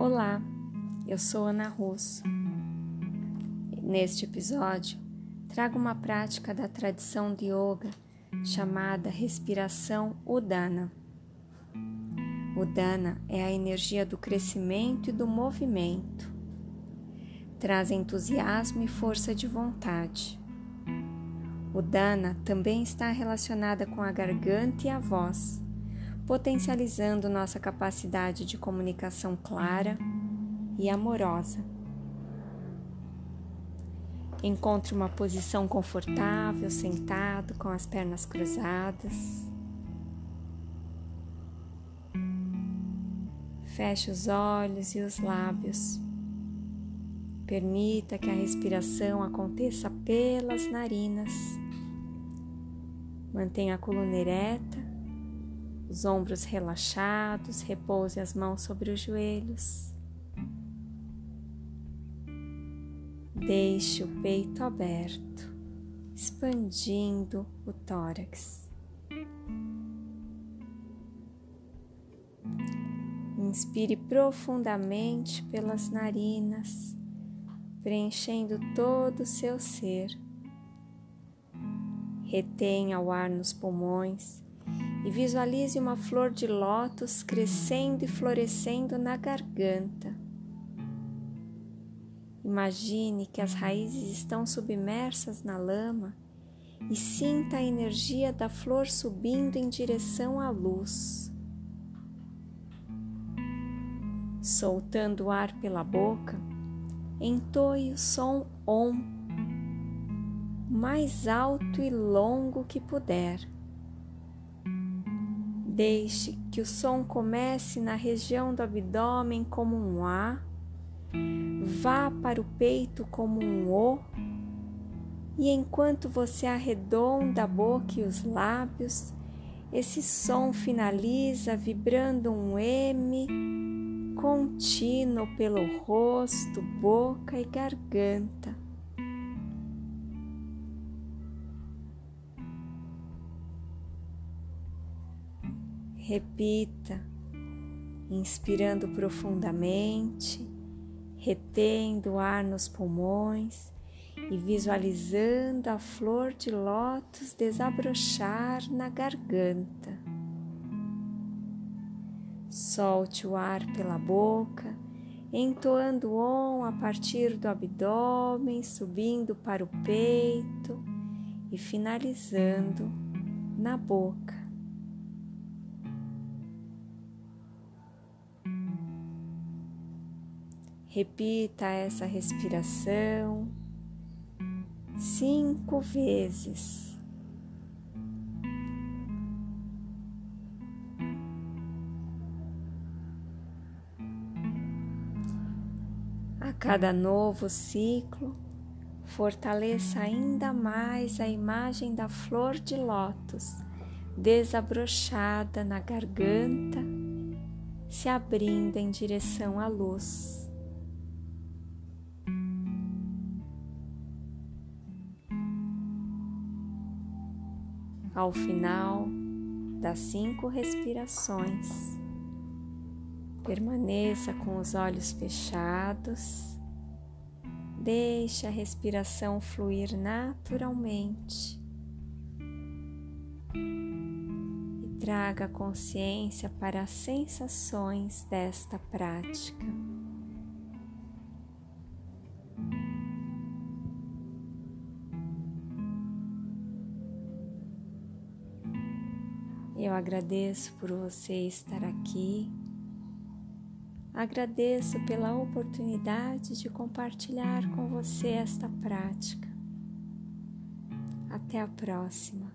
Olá, eu sou Ana Russo. Neste episódio, trago uma prática da tradição de yoga chamada respiração Udana. Udana é a energia do crescimento e do movimento. Traz entusiasmo e força de vontade. Udana também está relacionada com a garganta e a voz potencializando nossa capacidade de comunicação clara e amorosa. Encontre uma posição confortável, sentado com as pernas cruzadas. Feche os olhos e os lábios. Permita que a respiração aconteça pelas narinas. Mantenha a coluna ereta os ombros relaxados, repouse as mãos sobre os joelhos. Deixe o peito aberto, expandindo o tórax. Inspire profundamente pelas narinas, preenchendo todo o seu ser. Retenha o ar nos pulmões e visualize uma flor de lótus crescendo e florescendo na garganta. Imagine que as raízes estão submersas na lama e sinta a energia da flor subindo em direção à luz. Soltando o ar pela boca, entoie o som OM mais alto e longo que puder. Deixe que o som comece na região do abdômen como um A, vá para o peito como um O, e enquanto você arredonda a boca e os lábios, esse som finaliza vibrando um M contínuo pelo rosto, boca e garganta. Repita, inspirando profundamente, retendo o ar nos pulmões e visualizando a flor de lótus desabrochar na garganta. Solte o ar pela boca, entoando on a partir do abdômen, subindo para o peito e finalizando na boca. Repita essa respiração cinco vezes. A cada novo ciclo, fortaleça ainda mais a imagem da flor de lótus desabrochada na garganta, se abrindo em direção à luz. Ao final das cinco respirações. Permaneça com os olhos fechados. Deixe a respiração fluir naturalmente. E traga consciência para as sensações desta prática. Eu agradeço por você estar aqui. Agradeço pela oportunidade de compartilhar com você esta prática. Até a próxima.